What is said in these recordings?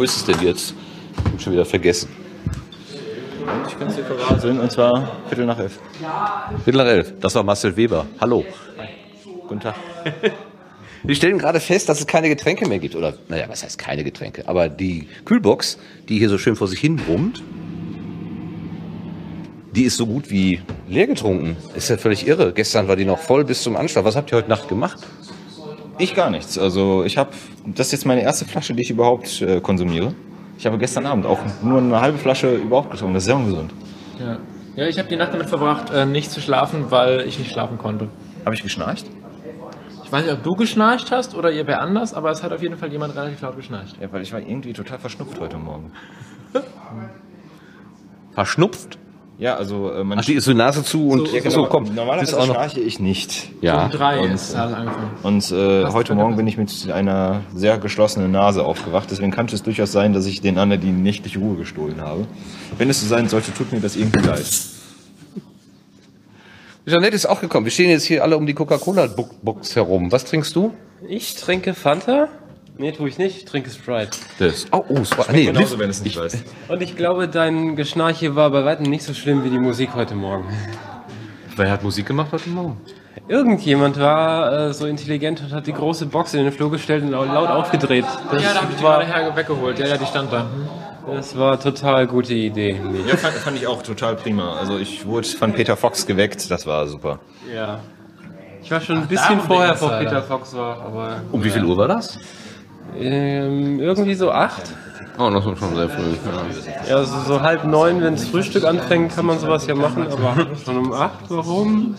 Wo ist es denn jetzt? Ich hab schon wieder vergessen. Und ich kann es dir verraten, und zwar Viertel nach elf. Viertel nach elf. Das war Marcel Weber. Hallo. Guten Tag. Wir stellen gerade fest, dass es keine Getränke mehr gibt. Oder, naja, was heißt keine Getränke? Aber die Kühlbox, die hier so schön vor sich hin brummt, die ist so gut wie leer getrunken. Ist ja völlig irre. Gestern war die noch voll bis zum Anschlag. Was habt ihr heute Nacht gemacht? Ich gar nichts. Also ich habe, das ist jetzt meine erste Flasche, die ich überhaupt äh, konsumiere. Ich habe gestern Abend auch nur eine halbe Flasche überhaupt getrunken. Das ist sehr ungesund. Ja, ja ich habe die Nacht damit verbracht, äh, nicht zu schlafen, weil ich nicht schlafen konnte. Habe ich geschnarcht? Ich weiß nicht, ob du geschnarcht hast oder ihr wer anders, aber es hat auf jeden Fall jemand relativ laut geschnarcht. Ja, weil ich war irgendwie total verschnupft heute Morgen. Verschnupft? Ja, also äh, man Ach, die ist so Nase zu und So, ja, so, komm. Normalerweise auch noch. schnarche ich nicht. Ja. Um drei und- ist angefangen. Und äh, heute Morgen bin ich mit einer sehr geschlossenen Nase aufgewacht. Deswegen kann es durchaus sein, dass ich den anderen die nächtliche Ruhe gestohlen habe. Wenn es so sein sollte, tut mir das irgendwie leid. Jeanette ist auch gekommen. Wir stehen jetzt hier alle um die Coca-Cola-Box herum. Was trinkst du? Ich trinke Fanta. Nee, tue ich nicht. Ich trinke Sprite. Das. Oh, oh, es war, nee, Genauso, wenn es nicht weiß. Und ich glaube, dein Geschnarche war bei weitem nicht so schlimm wie die Musik heute Morgen. Wer hat Musik gemacht heute Morgen? Irgendjemand war äh, so intelligent und hat die große Box in den Flur gestellt und laut, laut aufgedreht. Das, Ja, da habe ich die war, gerade her weggeholt. Ja, ja, die stand da. das war total gute Idee. Ja, fand, fand ich auch total prima. Also ich wurde von Peter Fox geweckt. Das war super. Ja. Ich war schon ein bisschen vorher, vor. Peter Fox war, aber Um wie viel Uhr war das? Ähm, irgendwie so acht. Oh, das war schon sehr früh. Ja. Ja, so, so halb neun, wenn das Frühstück anfängt, kann man sowas ja machen, aber schon um acht, warum?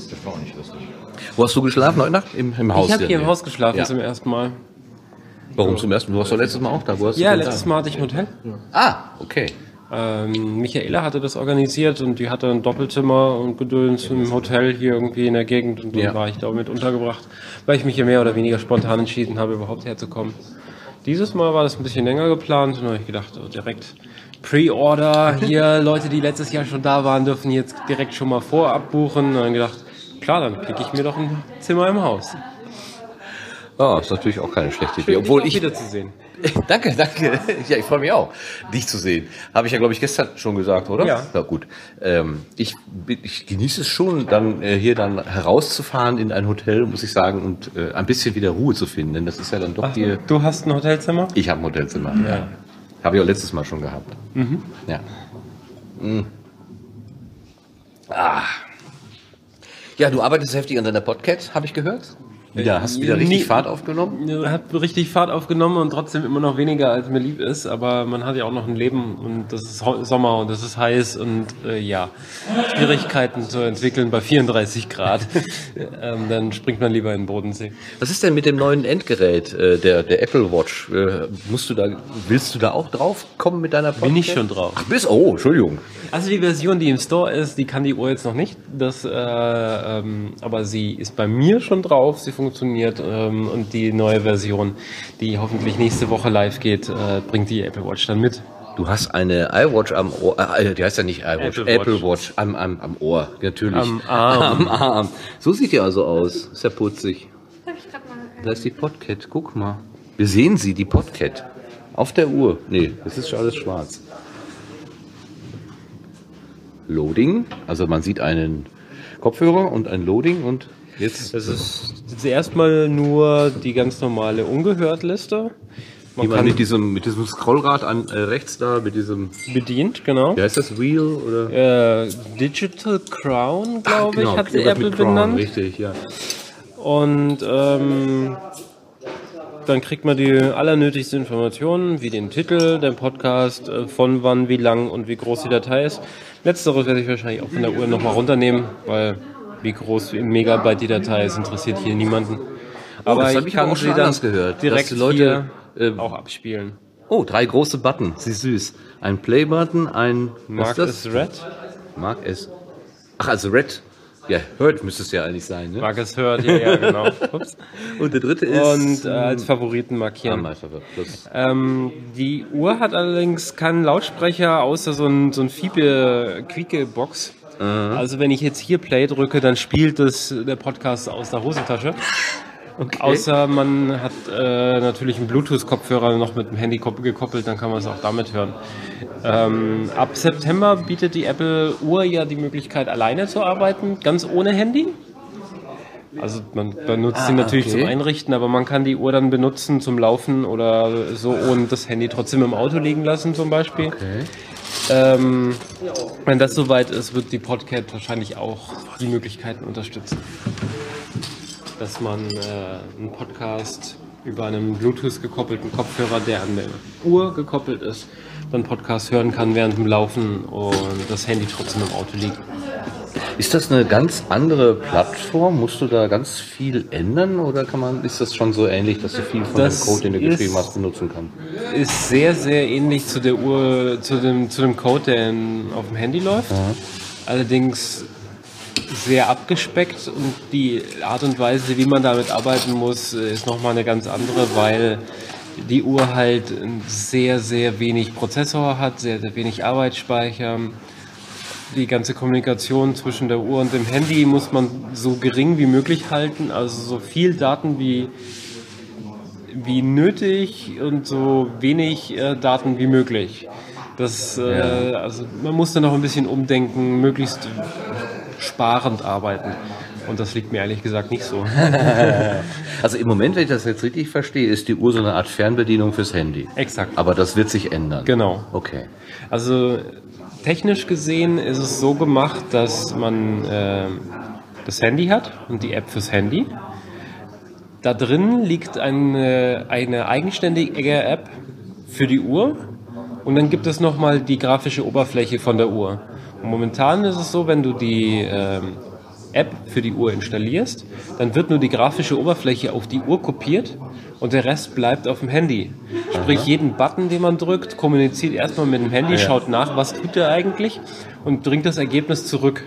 Wo hast du geschlafen heute Nacht? Im, im Haus? Ich habe hier im. Haus geschlafen Ja. zum ersten Mal. Warum zum ersten Mal? Du warst doch letztes Mal auch da. Wo hast Ja, letztes Mal hatte ich ein Hotel. Ah, okay. Ähm, Michaela hatte das organisiert und die hatte ein Doppelzimmer und Gedöns im Hotel hier irgendwie in der Gegend und dann Ja. war ich da mit untergebracht, weil ich mich hier mehr oder weniger spontan entschieden habe, überhaupt herzukommen. Dieses Mal war das ein bisschen länger geplant und habe ich gedacht, oh, direkt Pre-Order, hier Leute, die letztes Jahr schon da waren, dürfen jetzt direkt schon mal vorab buchen. Und dann gedacht, klar, dann kriege ich mir doch ein Zimmer im Haus. Oh, ist natürlich auch keine schlechte Idee. Schön, Obwohl dich ich. wiederzusehen. danke, danke. Ja, ich freue mich auch, dich zu sehen. Habe ich ja, glaube ich, gestern schon gesagt, oder? Ja. Na gut. Ähm, ich, ich genieße es schon, dann äh, hier dann herauszufahren in ein Hotel, muss ich sagen, und äh, ein bisschen wieder Ruhe zu finden. Denn das ist ja dann doch hier. Du hast ein Hotelzimmer? Ich habe ein Hotelzimmer. Ja. Habe ich auch letztes Mal schon gehabt. Ja. Mm. Ah. Ja, du arbeitest heftig an deiner Podcast, habe ich gehört. Ja, hast wieder richtig Nee. Fahrt aufgenommen. Hat richtig Fahrt aufgenommen und trotzdem immer noch weniger, als mir lieb ist. Aber man hat ja auch noch ein Leben und das ist Sommer und das ist heiß und äh, ja, Schwierigkeiten zu entwickeln bei 34 Grad. ähm, dann springt man lieber in den Bodensee. Was ist denn mit dem neuen Endgerät, äh, der, der Apple Watch? Äh, musst du da, willst du da auch drauf kommen mit deiner Podcast? Bin ich schon drauf. Ach, bist, oh, Entschuldigung. Also die Version, die im Store ist, die kann die Uhr jetzt noch nicht. Das, äh, ähm, aber sie ist bei mir schon drauf, sie funktioniert ähm, und die neue Version, die hoffentlich nächste Woche live geht, äh, bringt die Apple Watch dann mit. Du hast eine iWatch am Ohr, äh, die heißt ja nicht iWatch, Apple Apple Watch. Watch, am, am, am Ohr, natürlich. Am Arm. Am Arm. So sieht die also aus. Ist ja putzig. Äh, Da ist die Podcat, guck mal. Wir sehen sie, die Podcat. Auf der Uhr. Nee, das ist schon alles schwarz. Loading, also man sieht einen Kopfhörer und ein Loading und jetzt Das ist zuerst mal nur die ganz normale Ungehört-Liste. Man man kann mit diesem, mit diesem Scrollrad an äh, rechts da, mit diesem, bedient, genau. wie heißt das, Wheel oder? Äh, Digital Crown, glaube Genau, ich, hat sie Apple Crown, benannt. Richtig, ja. Und ähm, dann kriegt man die allernötigsten Informationen, wie den Titel, den Podcast, äh, von wann, wie lang und wie groß die Datei ist. Letzteres werde ich wahrscheinlich auch von der Uhr nochmal runternehmen, weil wie groß im Megabyte die Datei ist, interessiert hier niemanden. Aber Oh, das ich kann auch schon anders gehört, dass direkt die Leute, hier äh, auch abspielen. Oh, drei große Button, sie süß. Ein Play-Button, ein, Mark is Red. Mark S. Ach, also Red. Ja, Hurt müsste es ja eigentlich sein, ne? Mark is Heard, ja, ja, genau. Ups. Und der dritte ist... Und äh, als Favoriten markieren. Anmeister plus. Ähm, die Uhr hat allerdings keinen Lautsprecher, außer so ein, so ein Also wenn ich jetzt hier Play drücke, dann spielt das der Podcast aus der Hosentasche. Außer man hat äh, natürlich einen Bluetooth-Kopfhörer noch mit dem Handy kop- gekoppelt, dann kann man es auch damit hören. Ähm, ab September bietet die Apple Uhr ja die Möglichkeit, alleine zu arbeiten, ganz ohne Handy. Also man benutzt sie natürlich okay. zum Einrichten, aber man kann die Uhr dann benutzen zum Laufen oder so und das Handy trotzdem im Auto liegen lassen zum Beispiel. Okay. Ähm, wenn das soweit ist, wird die Podcast wahrscheinlich auch die Möglichkeiten unterstützen. Dass man äh, einen Podcast über einen Bluetooth gekoppelten Kopfhörer, der an der Uhr gekoppelt ist, dann Podcast hören kann während dem Laufen und das Handy trotzdem im Auto liegt. Ist das eine ganz andere Plattform? Musst du da ganz viel ändern oder kann man, ist das schon so ähnlich, dass du viel von Das dem Code, den du geschrieben hast, benutzen kannst? Ist sehr, sehr ähnlich zu der Uhr, zu dem, zu dem Code, der in, auf dem Handy läuft. Allerdings sehr abgespeckt und die Art und Weise, wie man damit arbeiten muss, ist nochmal eine ganz andere, weil die Uhr halt sehr, sehr wenig Prozessor hat, sehr, sehr wenig Arbeitsspeicher. Die ganze Kommunikation zwischen der Uhr und dem Handy muss man so gering wie möglich halten, also so viel Daten wie, wie nötig und so wenig äh, Daten wie möglich. Das, äh, also man muss da noch ein bisschen umdenken, möglichst sparend arbeiten. Und das liegt mir ehrlich gesagt nicht so. Also im Moment, wenn ich das jetzt richtig verstehe, ist die Uhr so eine Art Fernbedienung fürs Handy. Exakt. Aber das wird sich ändern. Genau. Okay. Also technisch gesehen ist es so gemacht, dass man äh, das Handy hat und die App fürs Handy. Da drin liegt eine, eine eigenständige App für die Uhr und dann gibt es nochmal die grafische Oberfläche von der Uhr. Momentan ist es so, wenn du die ähm, App für die Uhr installierst, dann wird nur die grafische Oberfläche auf die Uhr kopiert und der Rest bleibt auf dem Handy. Sprich, jeden Button, den man drückt, kommuniziert erstmal mit dem Handy, schaut nach, was tut er eigentlich und bringt das Ergebnis zurück.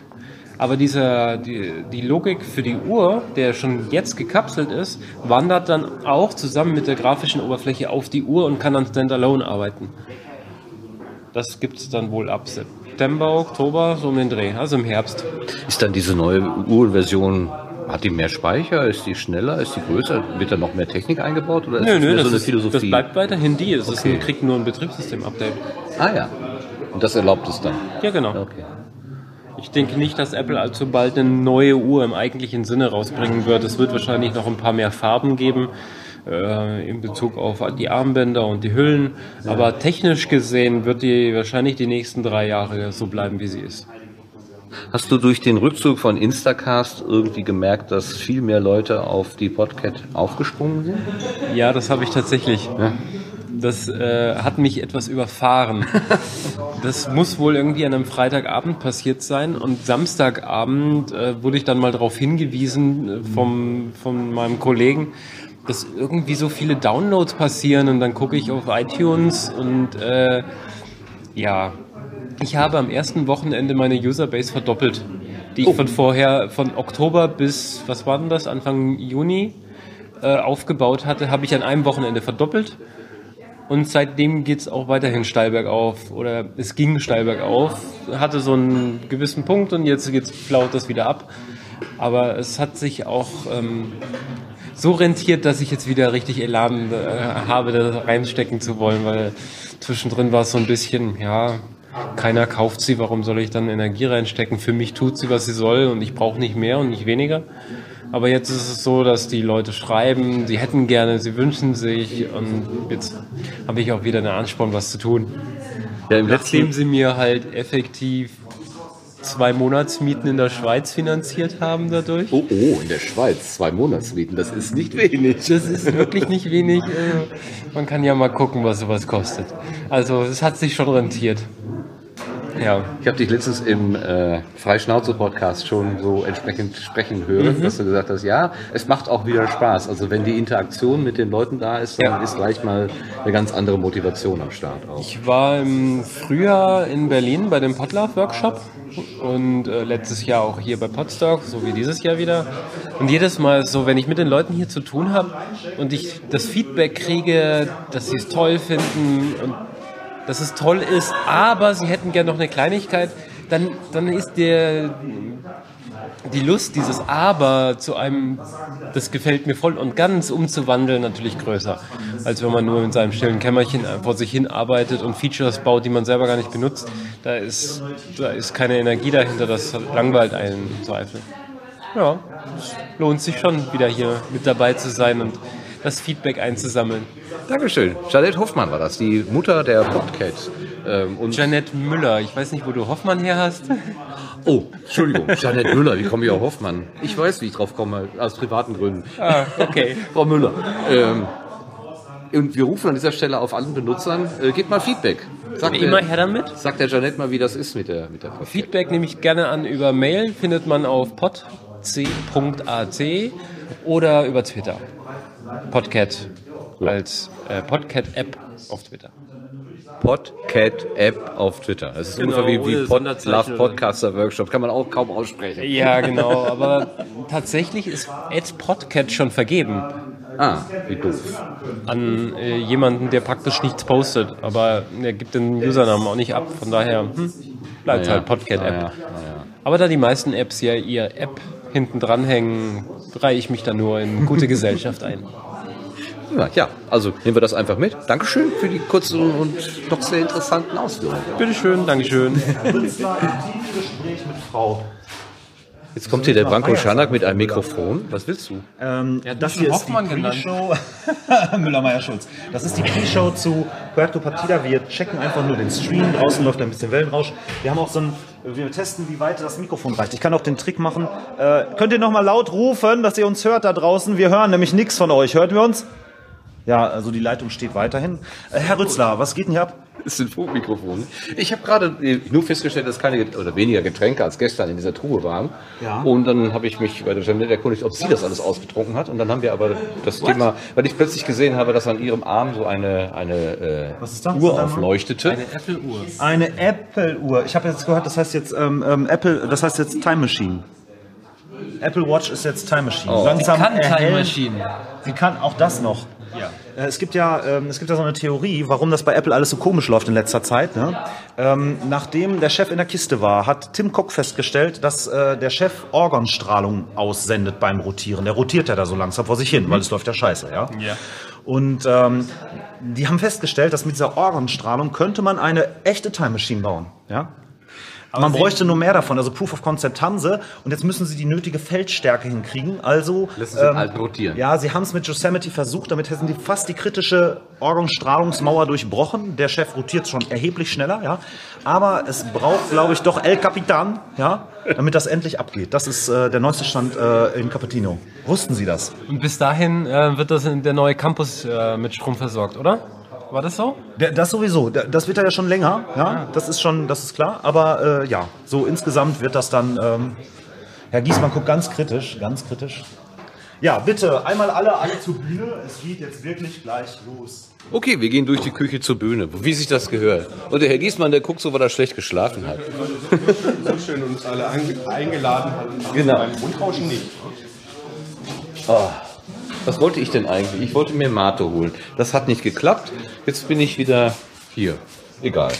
Aber dieser, die, die Logik für die Uhr, der schon jetzt gekapselt ist, wandert dann auch zusammen mit der grafischen Oberfläche auf die Uhr und kann dann standalone arbeiten. Das gibt es dann wohl ab September, Oktober, so um den Dreh, also im Herbst. Ist dann diese neue Uhrenversion, hat die mehr Speicher? Ist die schneller? Ist die größer? Wird da noch mehr Technik eingebaut? Oder ist Nö, das nö, das, so eine ist, Philosophie? das bleibt weiterhin die. Es Okay. kriegt nur ein Betriebssystem-Update. ah ja. Und das erlaubt es dann. Ja, genau. Okay. Ich denke nicht, dass Apple allzu bald eine neue Uhr im eigentlichen Sinne rausbringen wird. Es wird wahrscheinlich noch ein paar mehr Farben geben äh, in Bezug auf die Armbänder und die Hüllen. Aber technisch gesehen wird die wahrscheinlich die nächsten drei Jahre so bleiben, wie sie ist. Hast du durch den Rückzug von Instacast irgendwie gemerkt, dass viel mehr Leute auf die Podcast aufgesprungen sind? Ja, das habe ich tatsächlich. Das äh, hat mich etwas überfahren. Das muss wohl irgendwie an einem Freitagabend passiert sein und Samstagabend äh, wurde ich dann mal darauf hingewiesen äh, vom, von meinem Kollegen, dass irgendwie so viele Downloads passieren und dann gucke ich auf iTunes und äh, ja, ich habe am ersten Wochenende meine Userbase verdoppelt, die ich von vorher, von Oktober bis, was war denn das, Anfang Juni äh, aufgebaut hatte, habe ich an einem Wochenende verdoppelt. Und seitdem geht's auch weiterhin steil bergauf. Oder es ging steil bergauf, hatte so einen gewissen Punkt und jetzt geht's, flaut das wieder ab. Aber es hat sich auch ähm, so rentiert, dass ich jetzt wieder richtig Elan äh, habe, da reinstecken zu wollen, weil zwischendrin war es so ein bisschen, ja, keiner kauft sie, warum soll ich dann Energie reinstecken? Für mich tut sie, was sie soll und ich brauche nicht mehr und nicht weniger. Aber jetzt ist es so, dass die Leute schreiben, sie hätten gerne, sie wünschen sich und jetzt habe ich auch wieder einen Ansporn, was zu tun. Ja, im Nachdem sie mir halt effektiv zwei Monatsmieten in der Schweiz finanziert haben dadurch. Oh, oh, in der Schweiz, zwei Monatsmieten, das ist nicht wenig. Das ist wirklich nicht wenig. Man kann ja mal gucken, was sowas kostet. Also es hat sich schon rentiert. Ja. Ich habe dich letztens im äh, Freischnauze-Podcast schon so entsprechend sprechen hören, dass du gesagt hast, ja, es macht auch wieder Spaß. Also wenn die Interaktion mit den Leuten da ist, dann Ja. ist gleich mal eine ganz andere Motivation am Start auch. Ich war im Frühjahr in Berlin bei dem Podlove-Workshop und äh, letztes Jahr auch hier bei Podstock, so wie dieses Jahr wieder. Und jedes Mal so, wenn ich mit den Leuten hier zu tun habe und ich das Feedback kriege, dass sie es toll finden und dass es toll ist, aber sie hätten gerne noch eine Kleinigkeit, dann, dann ist der, die Lust, dieses Aber zu einem, das gefällt mir voll und ganz umzuwandeln, natürlich größer, als wenn man nur in seinem stillen Kämmerchen vor sich hin arbeitet und Features baut, die man selber gar nicht benutzt. Da ist, da ist keine Energie dahinter, das langweilt einen im Zweifel. Ja, es lohnt sich schon, wieder hier mit dabei zu sein und das Feedback einzusammeln. Dankeschön. Janette Hoffmann war das, die Mutter der Podcat. Ähm, und Janette Müller, ich weiß nicht, wo du Hoffmann her hast. oh, Entschuldigung, Janette Müller, wie komme ich auf Hoffmann? Ich weiß, wie ich drauf komme, aus privaten Gründen. Ah, okay. Frau Müller. Ähm, und wir rufen an dieser Stelle auf allen Benutzern, äh, gebt mal Feedback. Sagt Immer der, her damit. sagt der Janette mal, wie das ist mit der, mit der Podcat. Feedback nehme ich gerne an über Mail, findet man auf podc.at oder über Twitter. Podcat als äh, Podcat-App auf Twitter. Podcat-App auf Twitter. Das ist Genau, ungefähr wie, wie ohne Pod Love Podcaster Workshop. Kann man auch kaum aussprechen. Ja, genau, aber tatsächlich ist Ed Podcat schon vergeben Ah, wie doof. an äh, jemanden, der praktisch nichts postet, aber er gibt den Usernamen auch nicht ab, von daher hm, bleibt halt Podcat-App. Naja, naja. Aber da die meisten Apps ja ihr App hinten dranhängen, reihe ich mich da nur in gute Gesellschaft ein. Ja, ja, also nehmen wir das einfach mit. Dankeschön für die kurzen und doch sehr interessanten Ausführungen. Bitteschön, Dankeschön. Gespräch mit Frau. Jetzt kommt hier der Branko Schanak mit einem Mikrofon. Was willst du? Ähm, das hier ist die. Pre-Show. Müller-Meyer-Schulz. Das ist die Pre-Show zu Puerto Partida. Wir checken einfach nur den Stream. Draußen läuft ein bisschen Wellenrausch. Wir haben auch so ein, wir testen, wie weit das Mikrofon reicht. Ich kann auch den Trick machen. Äh, könnt ihr noch mal laut rufen, dass ihr uns hört da draußen? Wir hören nämlich nichts von euch. Hört wir uns? Ja, also die Leitung steht weiterhin. Äh, Herr Rützler, was geht denn hier ab? Das sind Funkmikrofone. Ich habe gerade äh, nur festgestellt, dass keine oder weniger Getränke als gestern in dieser Truhe waren. Ja. Und dann habe ich mich bei der Jeanette erkundigt, ob sie das alles ausgetrunken hat. Und dann haben wir aber das Thema, weil ich plötzlich gesehen habe, dass an ihrem Arm so eine, eine äh, Was ist das? Uhr aufleuchtete. Apple-Uhr. Eine Apple-Uhr. Ich habe jetzt gehört, das heißt jetzt ähm, ähm, Apple, das heißt jetzt Time Machine. Apple Watch ist jetzt Time Machine. Oh. Langsam Kann Time erhellen- Machine. Sie kann auch das noch. Ja. Es gibt ja, ähm, es gibt ja so eine Theorie, warum das bei Apple alles so komisch läuft in letzter Zeit. Ne? Ähm, nachdem der Chef in der Kiste war, hat Tim Cook festgestellt, dass äh, der Chef Organstrahlung aussendet beim Rotieren. Der rotiert ja da so langsam vor sich hin, weil es läuft ja scheiße, ja. Ja. Und ähm, die haben festgestellt, dass mit dieser Organstrahlung könnte man eine echte Time Machine bauen. Ja? Man bräuchte nur mehr davon. Also Proof of Concept haben sie. Und jetzt müssen sie die nötige Feldstärke hinkriegen. Also Lassen sie halt rotieren. Ja, sie haben es mit Yosemite versucht. Damit hätten sie fast die kritische Organstrahlungsmauer durchbrochen. Der Chef rotiert schon erheblich schneller. Ja, aber es braucht, glaube ich, doch El Capitan. Ja, damit das endlich abgeht. Das ist äh, der neueste Stand äh, in Cappuccino. Wussten Sie das? Und bis dahin äh, wird das in der neue Campus äh, mit Strom versorgt, oder? War das so? Das sowieso. Das wird ja schon länger. Ja, das ist schon, das ist klar. Aber äh, ja, so insgesamt wird das dann. Ähm, Herr Giesmann guckt ganz kritisch, ganz kritisch. Ja, bitte einmal alle, alle zur Bühne. Es geht jetzt wirklich gleich los. Okay, wir gehen durch die Küche zur Bühne, wie sich das gehört. Und der Herr Giesmann, der guckt so, weil er schlecht geschlafen hat. so schön uns alle einge- eingeladen hat. Genau. Beim Grundrauschen nicht. Was wollte ich denn eigentlich? Ich wollte mir Mate holen. Das hat nicht geklappt. Jetzt bin ich wieder hier. Egal.